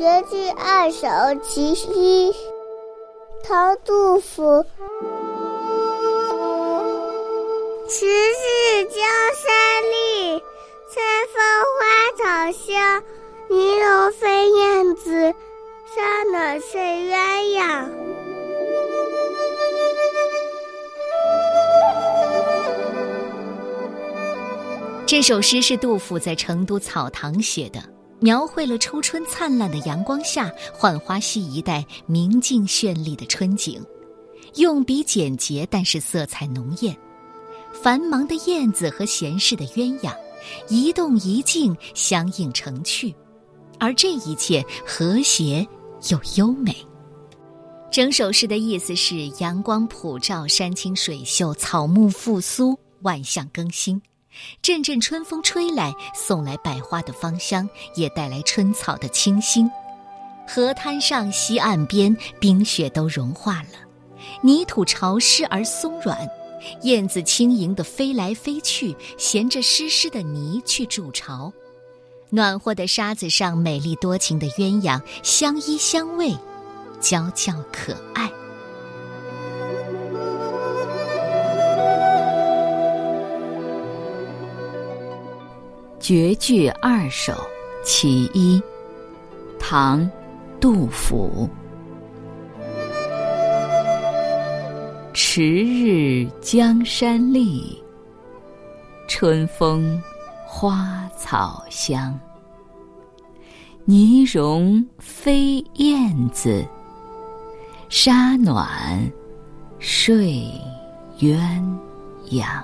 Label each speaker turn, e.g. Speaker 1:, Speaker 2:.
Speaker 1: 绝句二首·其一，唐·杜甫。迟日江山丽，春风花草香。泥龙飞燕子，沙暖睡鸳鸯。
Speaker 2: 这首诗是杜甫在成都草堂写的，描绘了初春灿烂的阳光下浣花溪一带明净绚丽的春景，用笔简洁，但是色彩浓艳。繁忙的燕子和闲适的鸳鸯，一动一静，相映成趣，而这一切和谐又优美。整首诗的意思是：阳光普照，山清水秀，草木复苏，万象更新。阵阵春风吹来，送来百花的芳香，也带来春草的清新。河滩上、溪岸边，冰雪都融化了，泥土潮湿而松软，燕子轻盈地飞来飞去，衔着湿湿的泥去筑巢。暖和的沙子上，美丽多情的鸳鸯相依相偎，娇俏可爱。
Speaker 3: 绝句二首·其一，唐·杜甫。迟日江山丽，春风花草香。泥融飞燕子，沙暖睡鸳鸯。